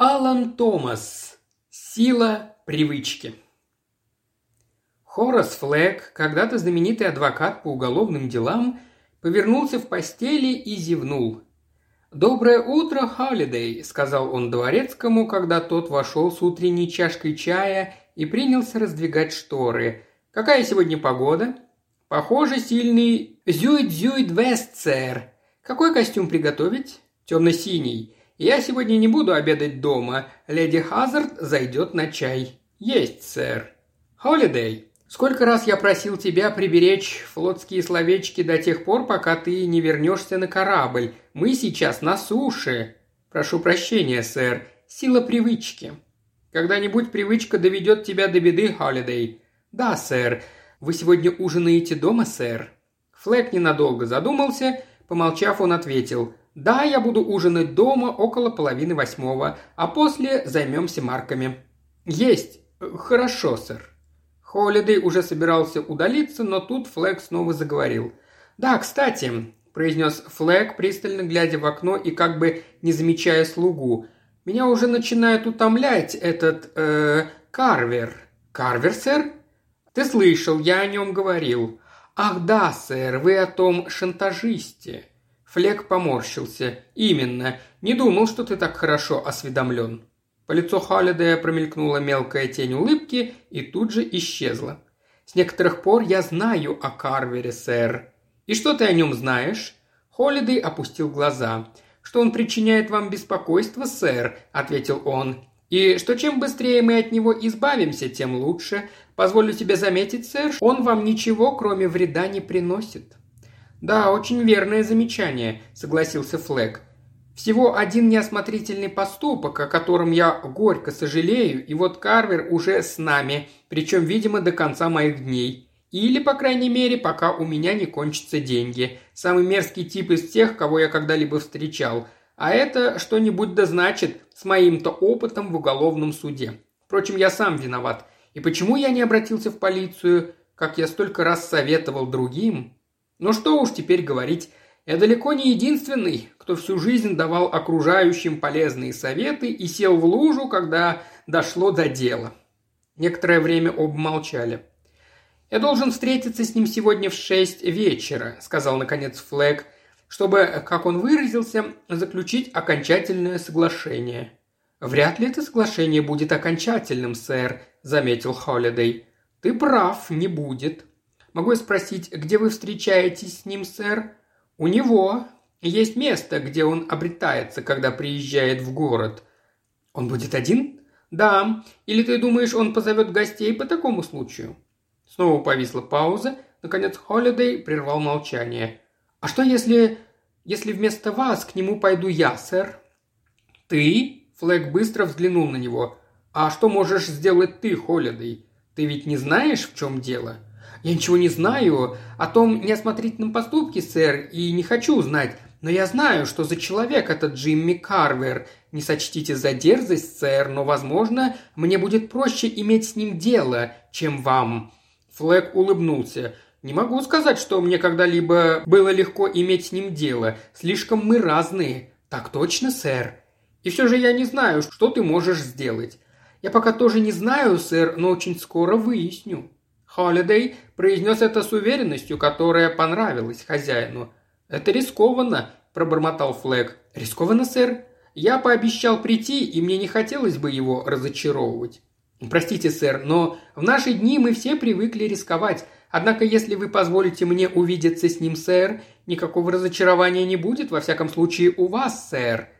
Алан Томас. Сила привычки. Хорас Флэг, когда-то знаменитый адвокат по уголовным делам, повернулся в постели и зевнул. «Доброе утро, Холидей», — сказал он дворецкому, когда тот вошел с утренней чашкой чая и принялся раздвигать шторы. «Какая сегодня погода?» «Похоже, сильный зюит-зюит-вест, сэр. Какой костюм приготовить?» «Темно-синий. Я сегодня не буду обедать дома. Леди Хазард зайдет на чай». «Есть, сэр». «Холидей, Сколько раз я просил тебя приберечь флотские словечки до тех пор, пока ты не вернешься на корабль. Мы сейчас на суше. Прошу прощения, сэр. Сила привычки. Когда-нибудь привычка доведет тебя до беды, Холидей. Да, сэр. Вы сегодня ужинаете дома, сэр? Флэк ненадолго задумался. Помолчав, он ответил. «Да, я буду ужинать дома около половины восьмого, а после займемся марками». «Есть. Хорошо, сэр». Холидей уже собирался удалиться, но тут Флэг снова заговорил. «Да, кстати», – произнес Флэг, пристально глядя в окно и как бы не замечая слугу. «Меня уже начинает утомлять этот, э, Карвер». «Карвер, сэр?» «Ты слышал, я о нем говорил». «Ах да, сэр, вы о том шантажисте». Флэг поморщился. «Именно. Не думал, что ты так хорошо осведомлен». По лицу Холлидея промелькнула мелкая тень улыбки и тут же исчезла. «С некоторых пор я знаю о Карвере, сэр». «И что ты о нем знаешь?» Холлидей опустил глаза. «Что он причиняет вам беспокойство, сэр», — ответил он. «И что чем быстрее мы от него избавимся, тем лучше. Позволю тебе заметить, сэр, он вам ничего, кроме вреда, не приносит». «Да, очень верное замечание», — согласился Флэг. Всего один неосмотрительный поступок, о котором я горько сожалею, и вот Карвер уже с нами, причем, видимо, до конца моих дней. Или, по крайней мере, пока у меня не кончатся деньги. Самый мерзкий тип из тех, кого я когда-либо встречал. А это что-нибудь да значит с моим-то опытом в уголовном суде. Впрочем, я сам виноват. И почему я не обратился в полицию, как я столько раз советовал другим? Ну что уж теперь говорить я далеко не единственный, кто всю жизнь давал окружающим полезные советы и сел в лужу, когда дошло до дела. Некоторое время оба молчали. «Я должен встретиться с ним сегодня в шесть вечера», — сказал наконец Флэг, чтобы, как он выразился, заключить окончательное соглашение. «Вряд ли это соглашение будет окончательным, сэр», — заметил Холидей. «Ты прав, не будет. Могу я спросить, где вы встречаетесь с ним, сэр?» У него есть место, где он обретается, когда приезжает в город. Он будет один? Да. Или ты думаешь, он позовет гостей по такому случаю? Снова повисла пауза. Наконец Холидей прервал молчание. А что если... если вместо вас к нему пойду я, сэр? Ты? Флэг быстро взглянул на него. А что можешь сделать ты, Холидей? Ты ведь не знаешь, в чем дело? Я ничего не знаю о том неосмотрительном поступке, сэр, и не хочу знать. Но я знаю, что за человек этот Джимми Карвер. Не сочтите за дерзость, сэр, но, возможно, мне будет проще иметь с ним дело, чем вам». Флэг улыбнулся. «Не могу сказать, что мне когда-либо было легко иметь с ним дело. Слишком мы разные». «Так точно, сэр». «И все же я не знаю, что ты можешь сделать». «Я пока тоже не знаю, сэр, но очень скоро выясню». Холидей произнес это с уверенностью, которая понравилась хозяину. «Это рискованно», – пробормотал Флэг. «Рискованно, сэр? Я пообещал прийти, и мне не хотелось бы его разочаровывать». «Простите, сэр, но в наши дни мы все привыкли рисковать. Однако, если вы позволите мне увидеться с ним, сэр, никакого разочарования не будет, во всяком случае, у вас, сэр».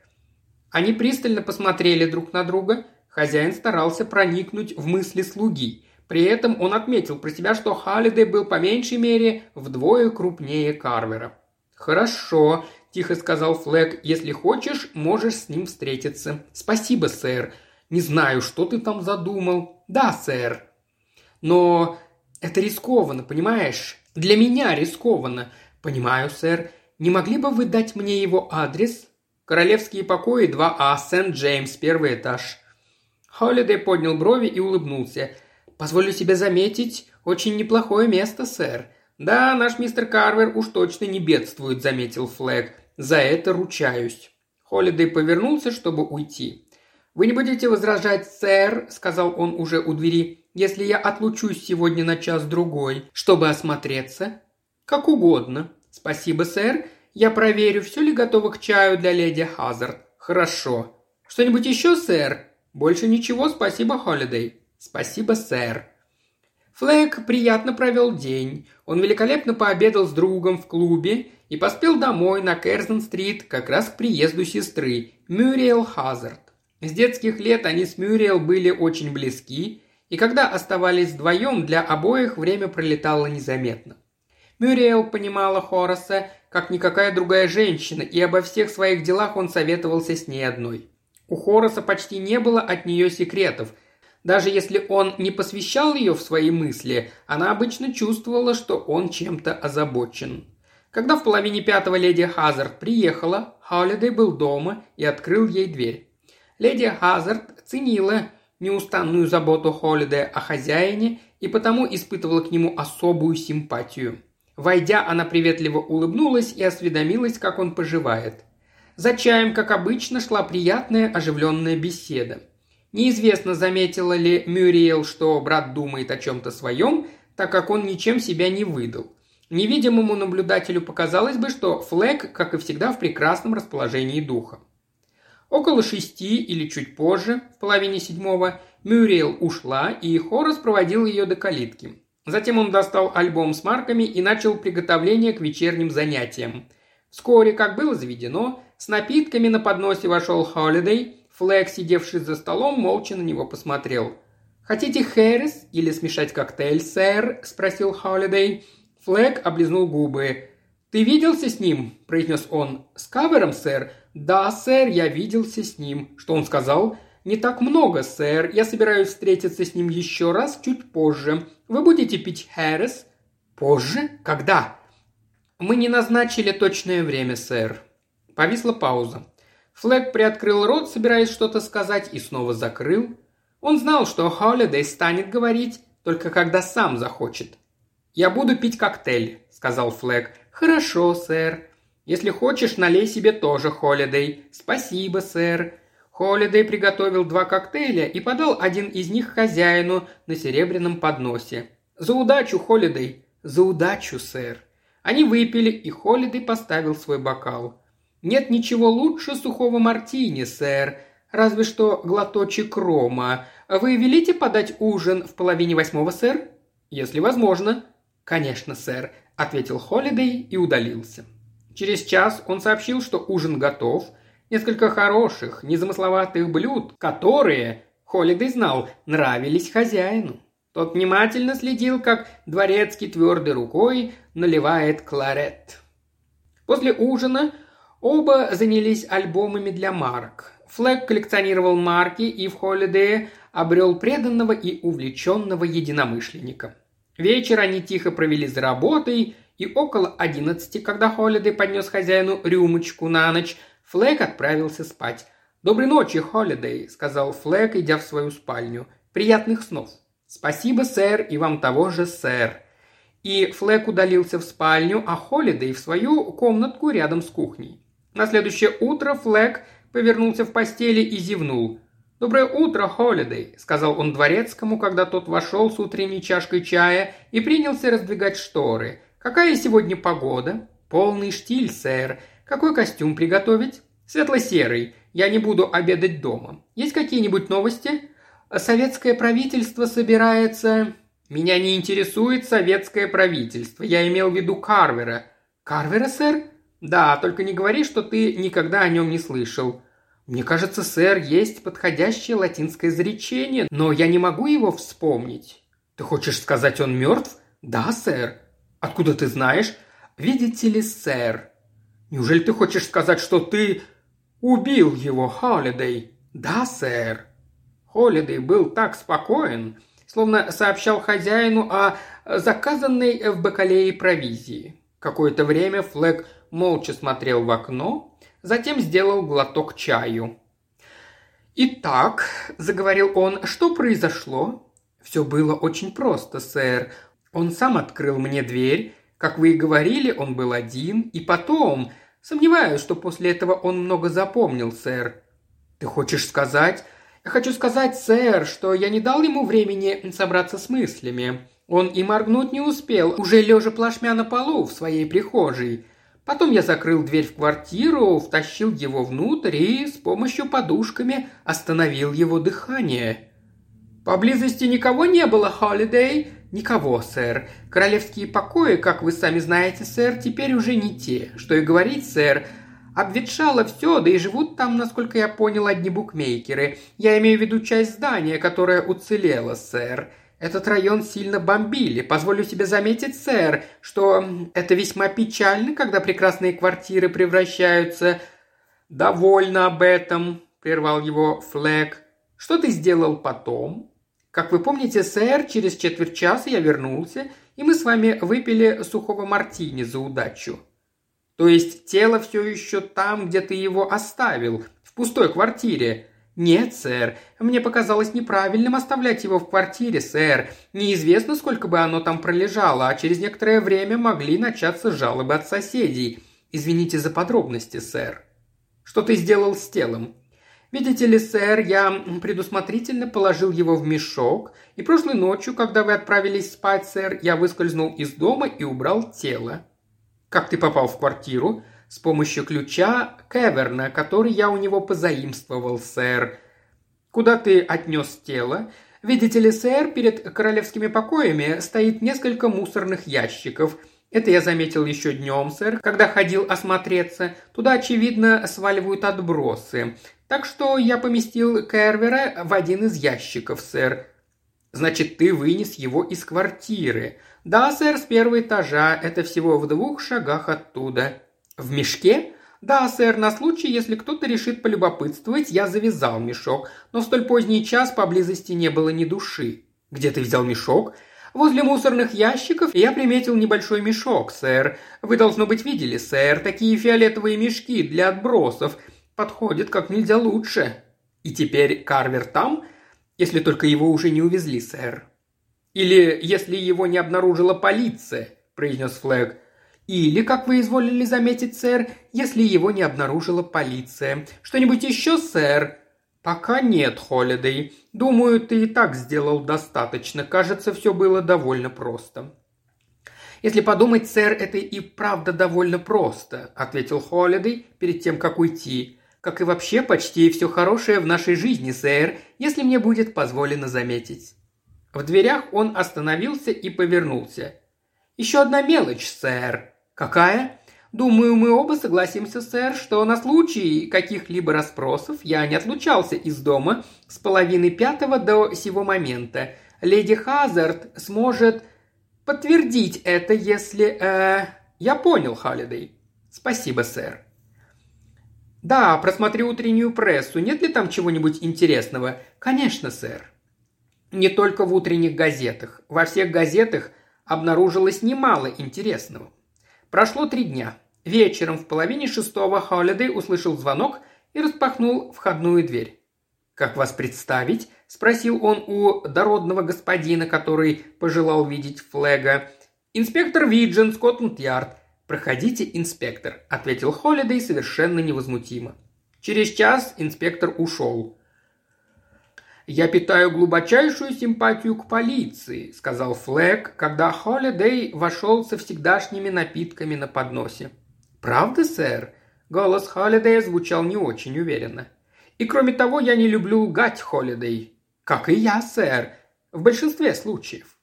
Они пристально посмотрели друг на друга. Хозяин старался проникнуть в мысли слуги – при этом он отметил про себя, что Халлидей был по меньшей мере вдвое крупнее Карвера. «Хорошо», – тихо сказал Флэг, – «если хочешь, можешь с ним встретиться». «Спасибо, сэр. Не знаю, что ты там задумал». «Да, сэр». «Но это рискованно, понимаешь? Для меня рискованно». «Понимаю, сэр. Не могли бы вы дать мне его адрес?» «Королевские покои 2А, Сент-Джеймс, первый этаж». Холлидей поднял брови и улыбнулся – «Позволю себе заметить, очень неплохое место, сэр». «Да, наш мистер Карвер уж точно не бедствует», — заметил Флэг. «За это ручаюсь». Холидей повернулся, чтобы уйти. «Вы не будете возражать, сэр», – сказал он уже у двери, – «если я отлучусь сегодня на час-другой, чтобы осмотреться?» «Как угодно. Спасибо, сэр. Я проверю, все ли готово к чаю для леди Хазард. Хорошо. Что-нибудь еще, сэр?» «Больше ничего, спасибо, Холидей». «Спасибо, сэр». Флэк приятно провел день. Он великолепно пообедал с другом в клубе и поспел домой на Керзен-стрит как раз к приезду сестры, Мюриэл Хазард. С детских лет они с Мюриэл были очень близки, и когда оставались вдвоем, для обоих время пролетало незаметно. Мюриэл понимала Хораса, как никакая другая женщина, и обо всех своих делах он советовался с ней одной. У Хораса почти не было от нее секретов – даже если он не посвящал ее в свои мысли, она обычно чувствовала, что он чем-то озабочен. Когда в половине пятого леди Хазард приехала, Холидей был дома и открыл ей дверь. Леди Хазард ценила неустанную заботу Холидея о хозяине и потому испытывала к нему особую симпатию. Войдя, она приветливо улыбнулась и осведомилась, как он поживает. За чаем, как обычно, шла приятная оживленная беседа. Неизвестно, заметила ли Мюриел, что брат думает о чем-то своем, так как он ничем себя не выдал. Невидимому наблюдателю показалось бы, что Флэк, как и всегда, в прекрасном расположении духа. Около шести или чуть позже, в половине седьмого, Мюриел ушла, и Хорас проводил ее до калитки. Затем он достал альбом с марками и начал приготовление к вечерним занятиям. Вскоре, как было заведено, с напитками на подносе вошел Холидей, Флэг, сидевший за столом, молча на него посмотрел. «Хотите Хэрис или смешать коктейль, сэр?» – спросил Холидей. Флэг облизнул губы. «Ты виделся с ним?» – произнес он. «С Кавером, сэр?» «Да, сэр, я виделся с ним». «Что он сказал?» «Не так много, сэр. Я собираюсь встретиться с ним еще раз чуть позже. Вы будете пить Хэрис?» «Позже? Когда?» «Мы не назначили точное время, сэр». Повисла пауза. Флэг приоткрыл рот, собираясь что-то сказать, и снова закрыл. Он знал, что Холидей станет говорить, только когда сам захочет. «Я буду пить коктейль», — сказал Флэг. «Хорошо, сэр. Если хочешь, налей себе тоже, Холидей. Спасибо, сэр». Холидей приготовил два коктейля и подал один из них хозяину на серебряном подносе. «За удачу, Холидей!» «За удачу, сэр!» Они выпили, и Холидей поставил свой бокал. Нет ничего лучше сухого мартини, сэр. Разве что глоточек рома. Вы велите подать ужин в половине восьмого, сэр? Если возможно. Конечно, сэр, ответил Холидей и удалился. Через час он сообщил, что ужин готов. Несколько хороших, незамысловатых блюд, которые, Холидей знал, нравились хозяину. Тот внимательно следил, как дворецкий твердой рукой наливает кларет. После ужина Оба занялись альбомами для марок. Флэг коллекционировал марки и в Холидее обрел преданного и увлеченного единомышленника. Вечер они тихо провели за работой, и около одиннадцати, когда Холидей поднес хозяину рюмочку на ночь, Флэг отправился спать. «Доброй ночи, Холидей», — сказал Флэг, идя в свою спальню. «Приятных снов». «Спасибо, сэр, и вам того же, сэр». И Флэг удалился в спальню, а Холидей в свою комнатку рядом с кухней. На следующее утро Флэг повернулся в постели и зевнул. «Доброе утро, Холидей», — сказал он дворецкому, когда тот вошел с утренней чашкой чая и принялся раздвигать шторы. «Какая сегодня погода?» «Полный штиль, сэр. Какой костюм приготовить?» «Светло-серый. Я не буду обедать дома. Есть какие-нибудь новости?» «Советское правительство собирается...» «Меня не интересует советское правительство. Я имел в виду Карвера». «Карвера, сэр?» «Да, только не говори, что ты никогда о нем не слышал». «Мне кажется, сэр, есть подходящее латинское изречение, но я не могу его вспомнить». «Ты хочешь сказать, он мертв?» «Да, сэр». «Откуда ты знаешь?» «Видите ли, сэр». «Неужели ты хочешь сказать, что ты убил его, Холидей?» «Да, сэр». Холидей был так спокоен, словно сообщал хозяину о заказанной в Бакалее провизии. Какое-то время Флэг молча смотрел в окно, затем сделал глоток чаю. «Итак», — заговорил он, — «что произошло?» «Все было очень просто, сэр. Он сам открыл мне дверь. Как вы и говорили, он был один. И потом... Сомневаюсь, что после этого он много запомнил, сэр». «Ты хочешь сказать, Хочу сказать, сэр, что я не дал ему времени собраться с мыслями. Он и моргнуть не успел, уже лежа плашмя на полу в своей прихожей. Потом я закрыл дверь в квартиру, втащил его внутрь и с помощью подушками остановил его дыхание. «Поблизости никого не было, Холидей?» «Никого, сэр. Королевские покои, как вы сами знаете, сэр, теперь уже не те. Что и говорить, сэр, Обветшало все, да и живут там, насколько я понял, одни букмекеры. Я имею в виду часть здания, которая уцелела, сэр. Этот район сильно бомбили. Позволю себе заметить, сэр, что это весьма печально, когда прекрасные квартиры превращаются... «Довольно об этом», — прервал его Флэг. «Что ты сделал потом?» «Как вы помните, сэр, через четверть часа я вернулся, и мы с вами выпили сухого мартини за удачу. То есть тело все еще там, где ты его оставил, в пустой квартире. Нет, сэр, мне показалось неправильным оставлять его в квартире, сэр. Неизвестно, сколько бы оно там пролежало, а через некоторое время могли начаться жалобы от соседей. Извините за подробности, сэр. Что ты сделал с телом? Видите ли, сэр, я предусмотрительно положил его в мешок, и прошлой ночью, когда вы отправились спать, сэр, я выскользнул из дома и убрал тело. Как ты попал в квартиру? С помощью ключа Кеверна, который я у него позаимствовал, сэр. Куда ты отнес тело? Видите ли, сэр, перед королевскими покоями стоит несколько мусорных ящиков. Это я заметил еще днем, сэр, когда ходил осмотреться. Туда, очевидно, сваливают отбросы. Так что я поместил Кервера в один из ящиков, сэр. Значит, ты вынес его из квартиры. «Да, сэр, с первого этажа. Это всего в двух шагах оттуда». «В мешке?» «Да, сэр, на случай, если кто-то решит полюбопытствовать, я завязал мешок, но в столь поздний час поблизости не было ни души». «Где ты взял мешок?» «Возле мусорных ящиков я приметил небольшой мешок, сэр. Вы, должно быть, видели, сэр, такие фиолетовые мешки для отбросов. Подходят как нельзя лучше». «И теперь Карвер там?» «Если только его уже не увезли, сэр». «Или если его не обнаружила полиция», – произнес Флэг. «Или, как вы изволили заметить, сэр, если его не обнаружила полиция. Что-нибудь еще, сэр?» «Пока нет, Холидей. Думаю, ты и так сделал достаточно. Кажется, все было довольно просто». «Если подумать, сэр, это и правда довольно просто», – ответил Холидей перед тем, как уйти. «Как и вообще почти все хорошее в нашей жизни, сэр, если мне будет позволено заметить». В дверях он остановился и повернулся. «Еще одна мелочь, сэр». «Какая?» «Думаю, мы оба согласимся, сэр, что на случай каких-либо расспросов я не отлучался из дома с половины пятого до сего момента. Леди Хазард сможет подтвердить это, если... Э, я понял, Халлидей. Спасибо, сэр. Да, просмотрю утреннюю прессу. Нет ли там чего-нибудь интересного? Конечно, сэр. Не только в утренних газетах. Во всех газетах обнаружилось немало интересного. Прошло три дня. Вечером в половине шестого Холидей услышал звонок и распахнул входную дверь. «Как вас представить?» – спросил он у дородного господина, который пожелал видеть флега. «Инспектор Виджин, Скотланд-Ярд». «Проходите, инспектор», – ответил Холидей совершенно невозмутимо. Через час инспектор ушел. «Я питаю глубочайшую симпатию к полиции», – сказал Флэк, когда Холидей вошел со всегдашними напитками на подносе. «Правда, сэр?» – голос Холидея звучал не очень уверенно. «И кроме того, я не люблю лгать, Холидей». «Как и я, сэр. В большинстве случаев».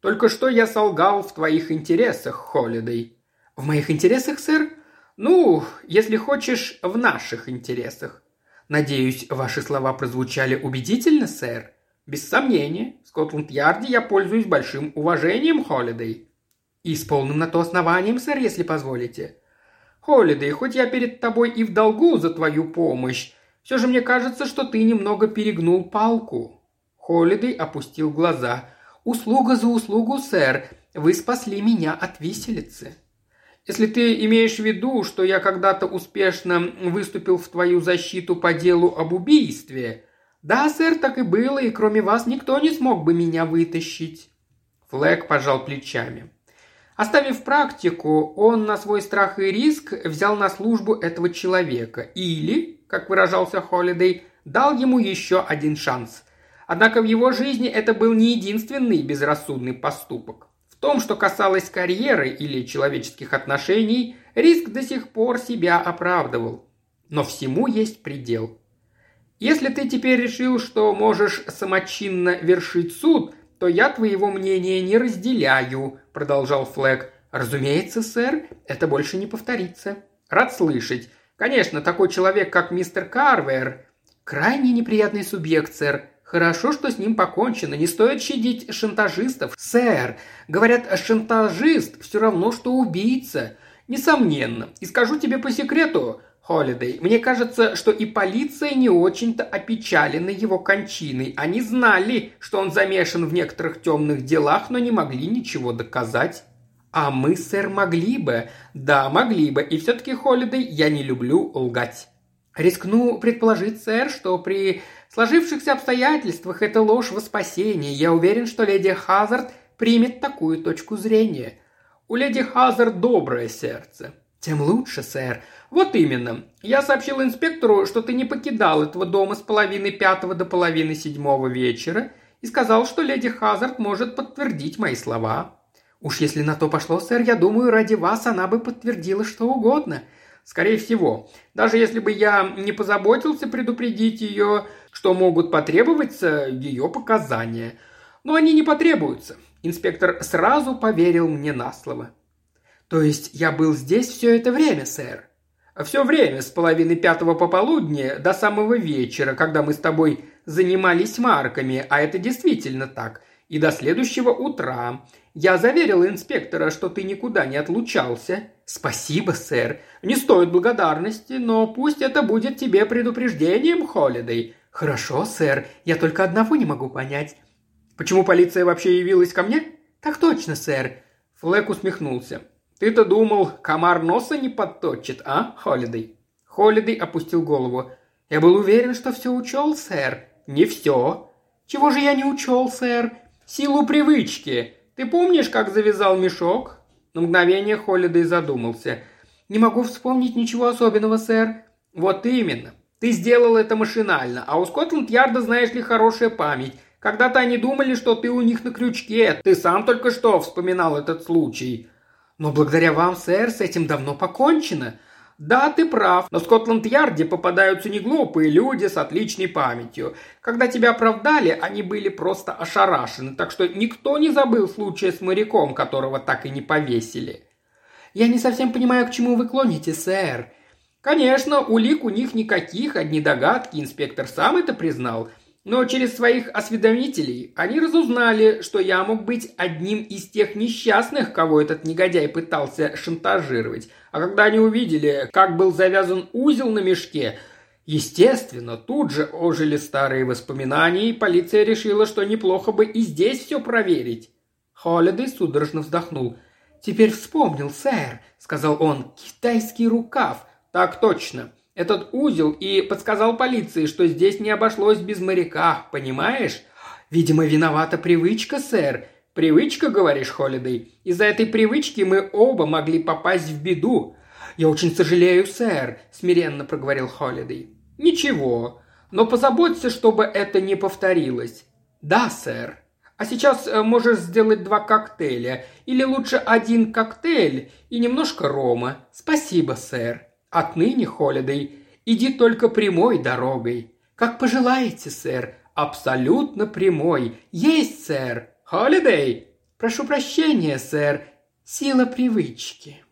«Только что я солгал в твоих интересах, Холидей». «В моих интересах, сэр?» «Ну, если хочешь, в наших интересах. Надеюсь, ваши слова прозвучали убедительно, сэр? Без сомнения. В Скотланд-Ярде я пользуюсь большим уважением, Холидей. И с полным на то основанием, сэр, если позволите. Холидей, хоть я перед тобой и в долгу за твою помощь, все же мне кажется, что ты немного перегнул палку. Холидей опустил глаза. «Услуга за услугу, сэр. Вы спасли меня от виселицы». Если ты имеешь в виду, что я когда-то успешно выступил в твою защиту по делу об убийстве, да, сэр, так и было, и кроме вас никто не смог бы меня вытащить. Флэг пожал плечами. Оставив практику, он на свой страх и риск взял на службу этого человека. Или, как выражался Холидей, дал ему еще один шанс. Однако в его жизни это был не единственный безрассудный поступок. Том, что касалось карьеры или человеческих отношений, риск до сих пор себя оправдывал. Но всему есть предел. Если ты теперь решил, что можешь самочинно вершить суд, то я твоего мнения не разделяю», – продолжал Флэг. «Разумеется, сэр, это больше не повторится». «Рад слышать. Конечно, такой человек, как мистер Карвер, крайне неприятный субъект, сэр. Хорошо, что с ним покончено. Не стоит щадить шантажистов. Сэр, говорят, шантажист все равно, что убийца. Несомненно. И скажу тебе по секрету, Холидей, мне кажется, что и полиция не очень-то опечалена его кончиной. Они знали, что он замешан в некоторых темных делах, но не могли ничего доказать. А мы, сэр, могли бы. Да, могли бы. И все-таки, Холидей, я не люблю лгать. Рискну предположить, сэр, что при сложившихся обстоятельствах это ложь во спасение. Я уверен, что леди Хазард примет такую точку зрения. У леди Хазард доброе сердце. Тем лучше, сэр. «Вот именно. Я сообщил инспектору, что ты не покидал этого дома с половины пятого до половины седьмого вечера и сказал, что леди Хазард может подтвердить мои слова». «Уж если на то пошло, сэр, я думаю, ради вас она бы подтвердила что угодно», Скорее всего. Даже если бы я не позаботился предупредить ее, что могут потребоваться ее показания. Но они не потребуются. Инспектор сразу поверил мне на слово. То есть я был здесь все это время, сэр? Все время, с половины пятого пополудни до самого вечера, когда мы с тобой занимались марками, а это действительно так, и до следующего утра. Я заверил инспектора, что ты никуда не отлучался. Спасибо, сэр. Не стоит благодарности, но пусть это будет тебе предупреждением, Холидей. Хорошо, сэр. Я только одного не могу понять. Почему полиция вообще явилась ко мне? Так точно, сэр. Флэк усмехнулся. «Ты-то думал, комар носа не подточит, а, Холидей?» Холидей опустил голову. «Я был уверен, что все учел, сэр». «Не все». «Чего же я не учел, сэр?» «Силу привычки. Ты помнишь, как завязал мешок?» На мгновение Холидей задумался. «Не могу вспомнить ничего особенного, сэр». «Вот именно. Ты сделал это машинально, а у Скотланд-Ярда, знаешь ли, хорошая память. Когда-то они думали, что ты у них на крючке. Ты сам только что вспоминал этот случай. «Но благодаря вам, сэр, с этим давно покончено», да, ты прав, но в Скотланд-Ярде попадаются не глупые люди с отличной памятью. Когда тебя оправдали, они были просто ошарашены, так что никто не забыл случая с моряком, которого так и не повесили. Я не совсем понимаю, к чему вы клоните, сэр. Конечно, улик у них никаких, одни догадки, инспектор сам это признал. Но через своих осведомителей они разузнали, что я мог быть одним из тех несчастных, кого этот негодяй пытался шантажировать. А когда они увидели, как был завязан узел на мешке, естественно, тут же ожили старые воспоминания, и полиция решила, что неплохо бы и здесь все проверить. Холидей судорожно вздохнул. «Теперь вспомнил, сэр», — сказал он, — «китайский рукав». «Так точно этот узел и подсказал полиции, что здесь не обошлось без моряка, понимаешь? Видимо, виновата привычка, сэр. Привычка, говоришь, Холидей? Из-за этой привычки мы оба могли попасть в беду. Я очень сожалею, сэр, смиренно проговорил Холидей. Ничего, но позаботься, чтобы это не повторилось. Да, сэр. А сейчас э, можешь сделать два коктейля, или лучше один коктейль и немножко рома. Спасибо, сэр. Отныне, Холидей, иди только прямой дорогой. Как пожелаете, сэр. Абсолютно прямой. Есть, сэр. Холидей. Прошу прощения, сэр. Сила привычки.